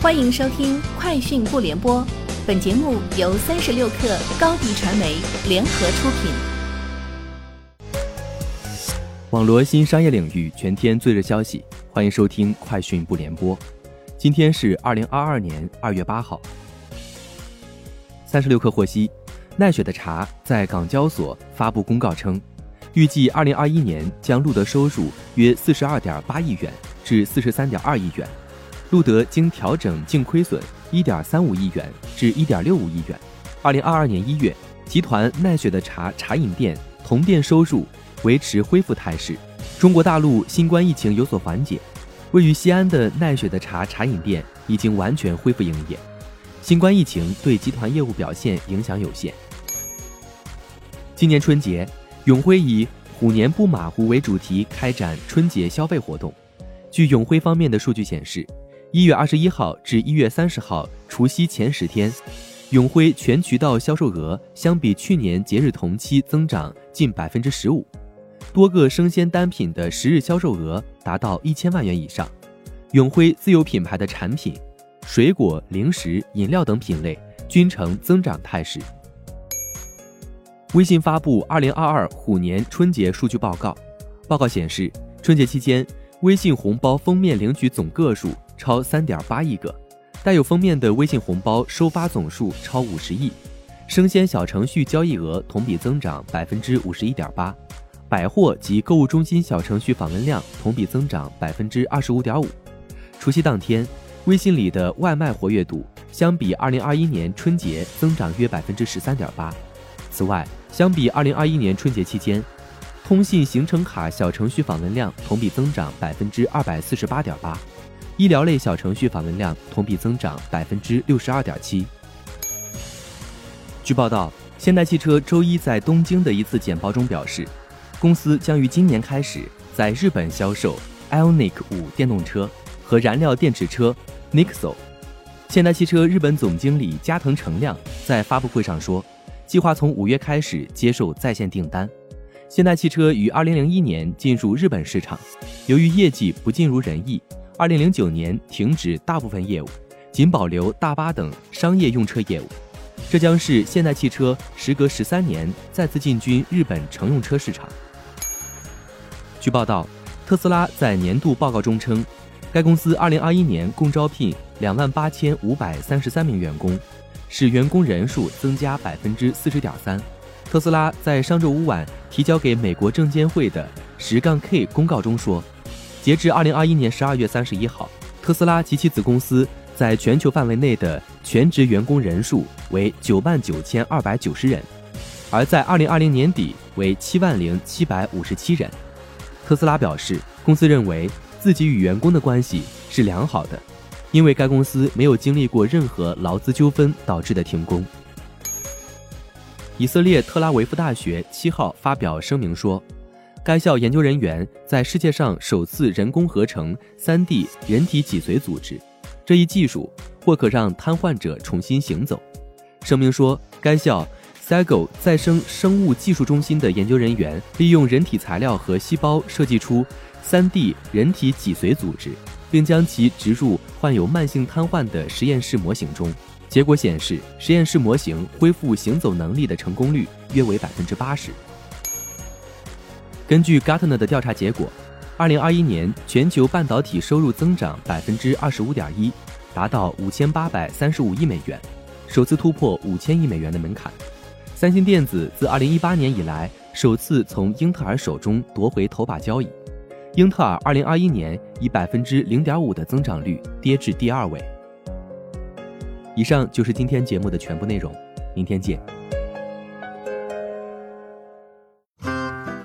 欢迎收听《快讯不联播》，本节目由三十六克高低传媒联合出品。网罗新商业领域全天最热消息，欢迎收听《快讯不联播》。今天是二零二二年二月八号。三十六克获悉，奈雪的茶在港交所发布公告称，预计二零二一年将录得收入约四十二点八亿元至四十三点二亿元。录得经调整净亏损一点三五亿元至一点六五亿元。二零二二年一月，集团奈雪的茶茶饮店同店收入维持恢复态势。中国大陆新冠疫情有所缓解，位于西安的奈雪的茶茶饮店已经完全恢复营业。新冠疫情对集团业务表现影响有限。今年春节，永辉以“虎年不马虎”为主题开展春节消费活动。据永辉方面的数据显示。一月二十一号至一月三十号，除夕前十天，永辉全渠道销售额相比去年节日同期增长近百分之十五，多个生鲜单品的十日销售额达到一千万元以上。永辉自有品牌的产品、水果、零食、饮料等品类均呈增长态势。微信发布二零二二虎年春节数据报告，报告显示，春节期间，微信红包封面领取总个数。超三点八亿个，带有封面的微信红包收发总数超五十亿，生鲜小程序交易额同比增长百分之五十一点八，百货及购物中心小程序访问量同比增长百分之二十五点五。除夕当天，微信里的外卖活跃度相比二零二一年春节增长约百分之十三点八。此外，相比二零二一年春节期间，通信行程卡小程序访问量同比增长百分之二百四十八点八。医疗类小程序访问量同比增长百分之六十二点七。据报道，现代汽车周一在东京的一次简报中表示，公司将于今年开始在日本销售 Ioniq 五电动车和燃料电池车 Nixo。现代汽车日本总经理加藤成亮在发布会上说，计划从五月开始接受在线订单。现代汽车于二零零一年进入日本市场，由于业绩不尽如人意。二零零九年停止大部分业务，仅保留大巴等商业用车业务。这将是现代汽车时隔十三年再次进军日本乘用车市场。据报道，特斯拉在年度报告中称，该公司二零二一年共招聘两万八千五百三十三名员工，使员工人数增加百分之四十点三。特斯拉在上周五晚提交给美国证监会的十杠 K 公告中说。截至二零二一年十二月三十一号，特斯拉及其子公司在全球范围内的全职员工人数为九万九千二百九十人，而在二零二零年底为七万零七百五十七人。特斯拉表示，公司认为自己与员工的关系是良好的，因为该公司没有经历过任何劳资纠纷导致的停工。以色列特拉维夫大学七号发表声明说。该校研究人员在世界上首次人工合成 3D 人体脊髓组织，这一技术或可让瘫痪者重新行走。声明说，该校 Sago 再生生物技术中心的研究人员利用人体材料和细胞设计出 3D 人体脊髓组织，并将其植入患有慢性瘫痪的实验室模型中。结果显示，实验室模型恢复行走能力的成功率约为百分之八十。根据 Gartner 的调查结果，二零二一年全球半导体收入增长百分之二十五点一，达到五千八百三十五亿美元，首次突破五千亿美元的门槛。三星电子自二零一八年以来首次从英特尔手中夺回头把交椅。英特尔二零二一年以百分之零点五的增长率跌至第二位。以上就是今天节目的全部内容，明天见。